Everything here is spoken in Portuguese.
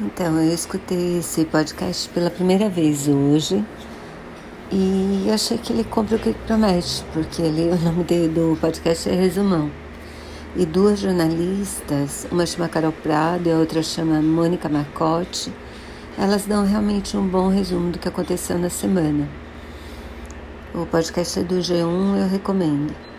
Então, eu escutei esse podcast pela primeira vez hoje e achei que ele cumpre o que promete, porque ele, o nome do podcast é Resumão. E duas jornalistas, uma chama Carol Prado e a outra chama Mônica Marcotti, elas dão realmente um bom resumo do que aconteceu na semana. O podcast é do G1, eu recomendo.